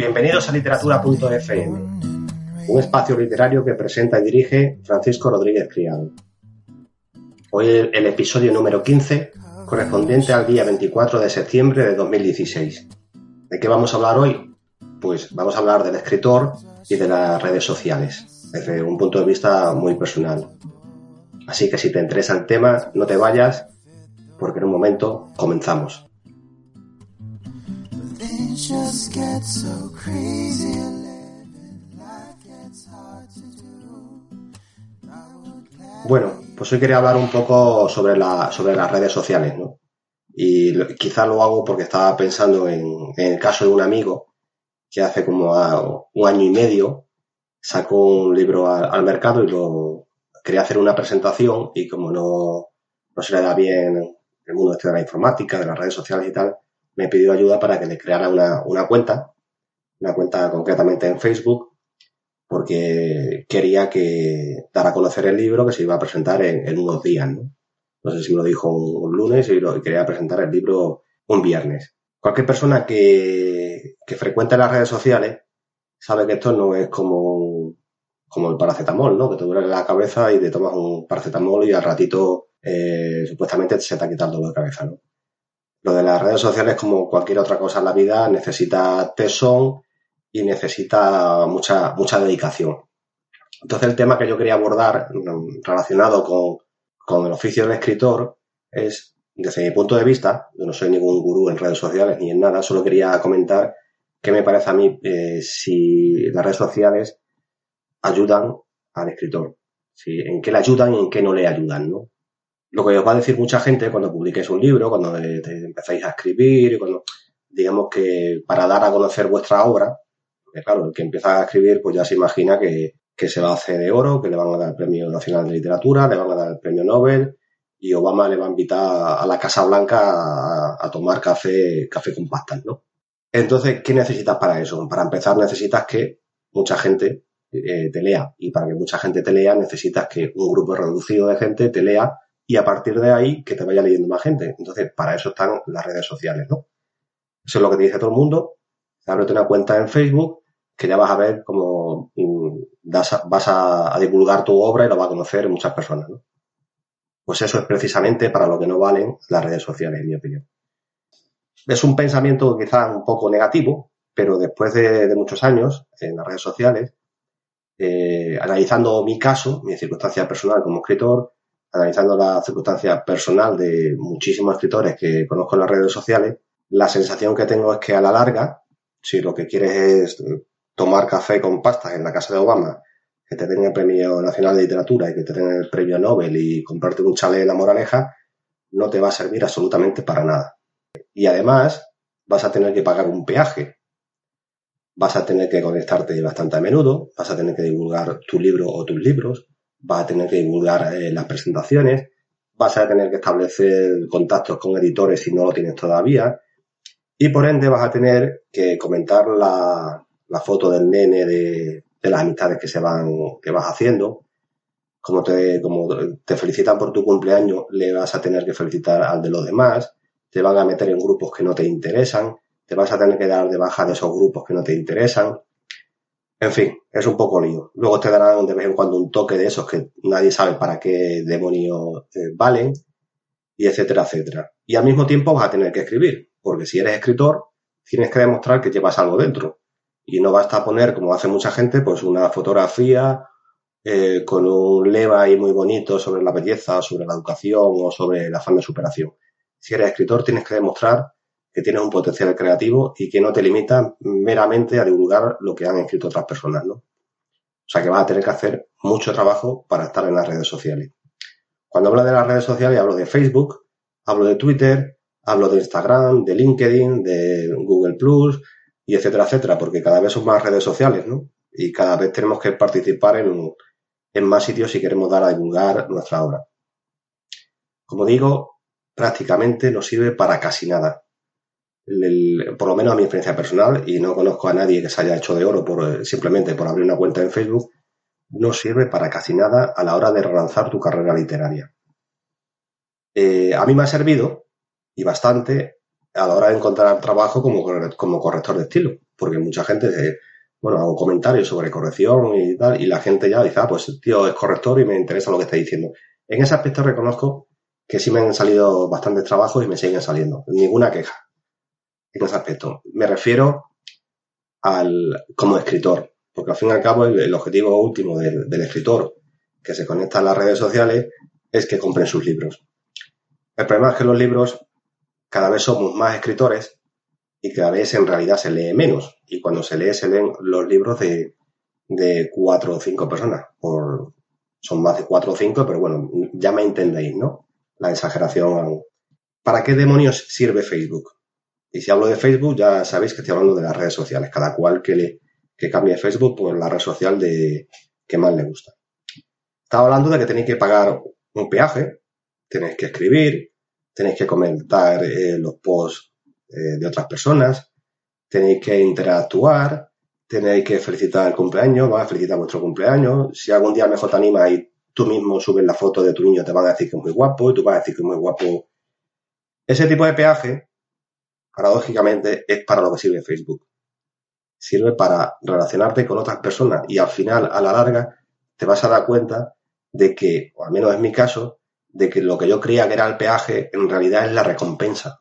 Bienvenidos a literatura.fm, un espacio literario que presenta y dirige Francisco Rodríguez Criado. Hoy el, el episodio número 15, correspondiente al día 24 de septiembre de 2016. ¿De qué vamos a hablar hoy? Pues vamos a hablar del escritor y de las redes sociales, desde un punto de vista muy personal. Así que si te interesa el tema, no te vayas, porque en un momento comenzamos. Bueno, pues hoy quería hablar un poco sobre, la, sobre las redes sociales, ¿no? Y lo, quizá lo hago porque estaba pensando en, el caso de un amigo que hace como un año y medio sacó un libro al, al, mercado y lo quería hacer una presentación y como no, no se le da bien el mundo este de la informática, de las redes sociales y tal, me pidió ayuda para que le creara una, una cuenta, una cuenta concretamente en Facebook, porque quería que dar a conocer el libro que se iba a presentar en, unos días, ¿no? No sé si lo dijo un, un lunes y, lo, quería presentar el libro un viernes. Cualquier persona que, que frecuente las redes sociales sabe que esto no es como, como el paracetamol, ¿no? Que te duele la cabeza y te tomas un paracetamol y al ratito eh, supuestamente se te ha quitado el dolor de cabeza, ¿no? Lo de las redes sociales, como cualquier otra cosa en la vida, necesita tesón y necesita mucha, mucha dedicación. Entonces el tema que yo quería abordar relacionado con, con el oficio del escritor es, desde mi punto de vista, yo no soy ningún gurú en redes sociales ni en nada, solo quería comentar qué me parece a mí eh, si las redes sociales ayudan al escritor, si, en qué le ayudan y en qué no le ayudan, ¿no? Lo que os va a decir mucha gente cuando publiquéis un libro, cuando te empezáis a escribir, cuando, digamos que para dar a conocer vuestra obra, porque claro, el que empieza a escribir pues ya se imagina que, que se va a hacer de oro, que le van a dar el Premio Nacional de Literatura, le van a dar el Premio Nobel y Obama le va a invitar a la Casa Blanca a, tomar café, café con pastas, ¿no? Entonces, ¿qué necesitas para eso? Para empezar necesitas que mucha gente eh, te lea y para que mucha gente te lea necesitas que un grupo reducido de gente te lea y a partir de ahí que te vaya leyendo más gente. Entonces, para eso están las redes sociales, ¿no? Eso es lo que te dice todo el mundo. Ábrete una cuenta en Facebook que ya vas a ver cómo vas a, a divulgar tu obra y lo va a conocer muchas personas, ¿no? Pues eso es precisamente para lo que no valen las redes sociales, en mi opinión. Es un pensamiento quizá un poco negativo, pero después de, de muchos años en las redes sociales, eh, analizando mi caso, mi circunstancia personal como escritor, analizando la circunstancia personal de muchísimos escritores que conozco en las redes sociales, la sensación que tengo es que a la larga, si lo que quieres es tomar café con pastas en la casa de Obama, que te den el Premio Nacional de Literatura y que te den el Premio Nobel y comprarte un chalet en la moraleja, no te va a servir absolutamente para nada. Y además vas a tener que pagar un peaje. Vas a tener que conectarte bastante a menudo, vas a tener que divulgar tu libro o tus libros, vas a tener que divulgar eh, las presentaciones, vas a tener que establecer contactos con editores si no lo tienes todavía, y por ende vas a tener que comentar la, la foto del nene de, de, las amistades que se van, que vas haciendo. Como te, como te felicitan por tu cumpleaños, le vas a tener que felicitar al de los demás, te van a meter en grupos que no te interesan, te vas a tener que dar de baja de esos grupos que no te interesan, en fin, es un poco lío. Luego te darán de vez en cuando un toque de esos que nadie sabe para qué demonios eh, valen, y etcétera, etcétera. Y al mismo tiempo vas a tener que escribir, porque si eres escritor, tienes que demostrar que llevas algo dentro. Y no basta poner, como hace mucha gente, pues una fotografía eh, con un lema ahí muy bonito sobre la belleza, sobre la educación o sobre el afán de superación. Si eres escritor, tienes que demostrar que tienes un potencial creativo y que no te limita meramente a divulgar lo que han escrito otras personas, ¿no? O sea que vas a tener que hacer mucho trabajo para estar en las redes sociales. Cuando hablo de las redes sociales hablo de Facebook, hablo de Twitter, hablo de Instagram, de LinkedIn, de Google Plus y etcétera, etcétera, porque cada vez son más redes sociales, ¿no? Y cada vez tenemos que participar en, en más sitios si queremos dar a divulgar nuestra obra. Como digo, prácticamente no sirve para casi nada. Por lo menos a mi experiencia personal, y no conozco a nadie que se haya hecho de oro por, simplemente por abrir una cuenta en Facebook, no sirve para casi nada a la hora de relanzar tu carrera literaria. Eh, a mí me ha servido, y bastante, a la hora de encontrar trabajo como, como corrector de estilo, porque mucha gente, bueno, hago comentarios sobre corrección y tal, y la gente ya dice, ah, pues tío es corrector y me interesa lo que está diciendo. En ese aspecto reconozco que sí me han salido bastantes trabajos y me siguen saliendo. Ninguna queja en ese aspecto. Me refiero al como escritor, porque al fin y al cabo el, objetivo último del, escritor que se conecta a las redes sociales es que compren sus libros. El problema es que los libros cada vez somos más escritores y cada vez en realidad se lee menos. Y cuando se lee, se leen los libros de, de cuatro o cinco personas. Por, son más de cuatro o cinco, pero bueno, ya me entendéis, ¿no? la exageración. ¿Para qué demonios sirve Facebook? Y si hablo de Facebook, ya sabéis que estoy hablando de las redes sociales. Cada cual que, le, que cambie Facebook por la red social de que más le gusta. Estaba hablando de que tenéis que pagar un peaje, tenéis que escribir, tenéis que comentar eh, los posts eh, de otras personas, tenéis que interactuar, tenéis que felicitar el cumpleaños, vas a felicitar vuestro cumpleaños. Si algún día mejor te anima y tú mismo subes la foto de tu niño, te van a decir que es muy guapo y tú vas a decir que es muy guapo. Ese tipo de peaje, paradójicamente, es para lo que sirve Facebook. Sirve para relacionarte con otras personas y al final, a la larga, te vas a dar cuenta de que, o al menos es mi caso, de que lo que yo creía que era el peaje en realidad es la recompensa.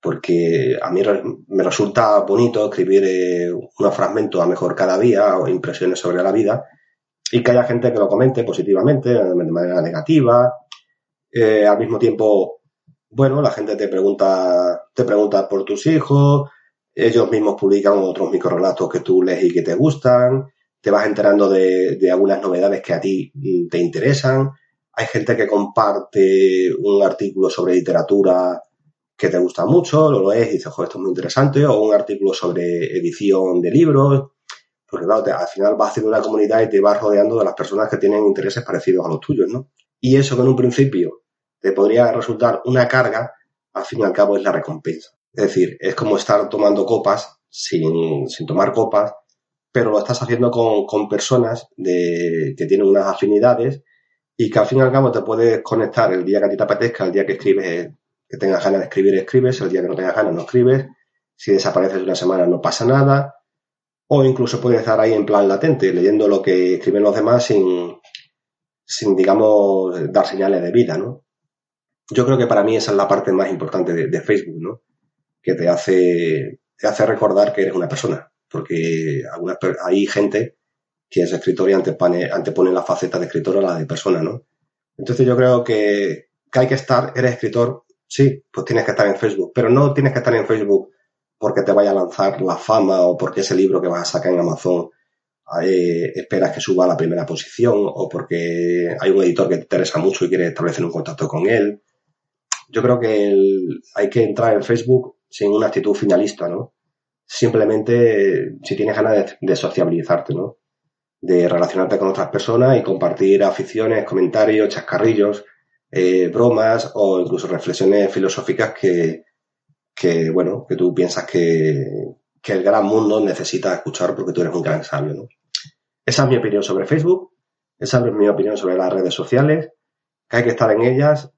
Porque a mí me resulta bonito escribir eh, unos fragmentos a mejor cada día o impresiones sobre la vida y que haya gente que lo comente positivamente, de manera negativa. Eh, al mismo tiempo, bueno, la gente te pregunta, te pregunta por tus hijos, ellos mismos publican otros microrelatos que tú lees y que te gustan, te vas enterando de, algunas novedades que a ti te interesan. Hay gente que comparte un artículo sobre literatura que te gusta mucho, lo lees y dices, joder, esto es muy interesante, o un artículo sobre edición de libros, porque claro, al final vas haciendo una comunidad y te vas rodeando de las personas que tienen intereses parecidos a los tuyos, ¿no? Y eso que en un principio te podría resultar una carga, al fin y al cabo es la recompensa. Es decir, es como estar tomando copas sin, tomar copas, pero lo estás haciendo con, personas de, que tienen unas afinidades y que al fin y al cabo te puedes conectar el día que a ti te apetezca, el día que escribes, que tengas ganas de escribir, escribes, el día que no tengas ganas, no escribes. Si desapareces una semana no pasa nada o incluso puede estar ahí en plan latente, leyendo lo que escriben los demás sin, sin digamos, dar señales de vida, ¿no? Yo creo que para mí esa es la parte más importante de, Facebook, ¿no? Que te hace, te hace recordar que eres una persona, porque algunas, hay gente que es escritor y antepone, antepone la faceta de escritor a la de persona, ¿no? Entonces yo creo que, que hay que estar, eres escritor, sí, pues tienes que estar en Facebook, pero no tienes que estar en Facebook porque te vaya a lanzar la fama o porque ese libro que vas a sacar en Amazon eh, esperas que suba a la primera posición o porque hay un editor que te interesa mucho y quiere establecer un contacto con él. Yo creo que hay que entrar en Facebook sin una actitud finalista, ¿no? Simplemente si tienes ganas de, sociabilizarte, ¿no? De relacionarte con otras personas y compartir aficiones, comentarios, chascarrillos, eh, bromas o incluso reflexiones filosóficas que, que, bueno, que tú piensas que, el gran mundo necesita escuchar porque tú eres un gran sabio, ¿no? Esa es mi opinión sobre Facebook, esa es mi opinión sobre las redes sociales, que hay que estar en ellas,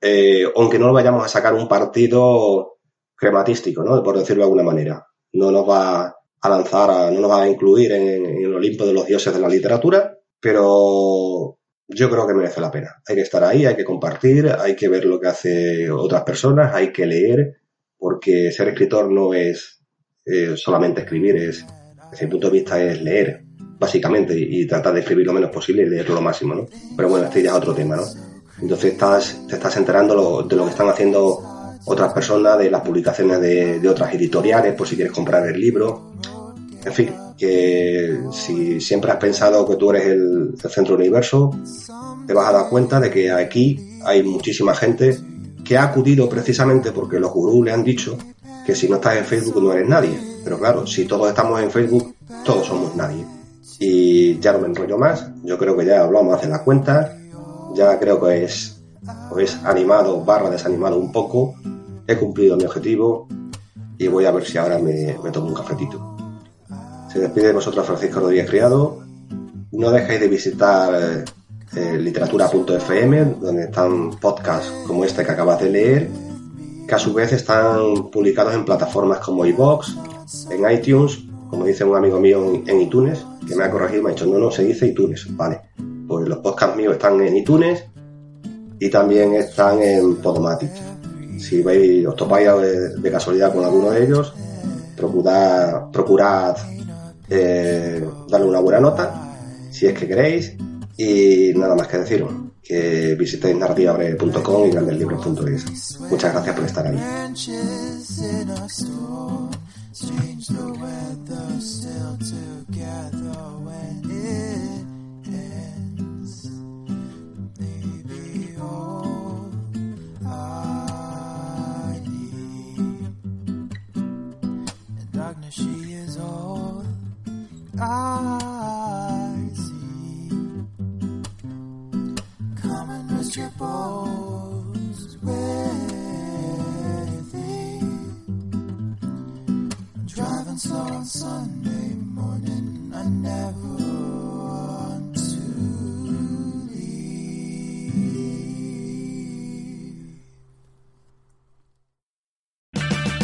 eh, aunque no lo vayamos a sacar un partido crematístico, ¿no? Por decirlo de alguna manera. No nos va a lanzar, no nos va a incluir en, el Olimpo de los dioses de la literatura, pero yo creo que merece la pena. Hay que estar ahí, hay que compartir, hay que ver lo que hace otras personas, hay que leer, porque ser escritor no es eh, solamente escribir, es, desde mi punto de vista, es leer, básicamente, y, tratar de escribir lo menos posible y leerlo lo máximo, ¿no? Pero bueno, este ya es otro tema, ¿no? Entonces estás, te estás enterando de lo que están haciendo otras personas, de las publicaciones de, otras editoriales, por si quieres comprar el libro. En fin, que si siempre has pensado que tú eres el, centro del universo, te vas a dar cuenta de que aquí hay muchísima gente que ha acudido precisamente porque los gurús le han dicho que si no estás en Facebook no eres nadie. Pero claro, si todos estamos en Facebook, todos somos nadie. Y ya no me enrollo más, yo creo que ya hablamos de la cuenta, ya creo que es, es animado barra desanimado un poco, he cumplido mi objetivo y voy a ver si ahora me, tomo un cafetito. Se despide de vosotros Francisco Rodríguez Criado. No dejéis de visitar eh, literatura.fm, donde están podcasts como este que acabas de leer, que a su vez están publicados en plataformas como iVoox, en iTunes, como dice un amigo mío en, iTunes, que me ha corregido, me ha dicho, no, no, se dice iTunes, vale. Los podcasts míos están en iTunes y también están en Podomatic. Si veis, os topáis de, casualidad con alguno de ellos, procurad, eh, darle una buena nota, si es que queréis, y nada más que deciros, que visitéis narrativabreve.com y grandeslibros.es. Muchas gracias por estar ahí. darkness, she is all I see. Come and rest your bones with me. Driving slow on Sunday morning, I never.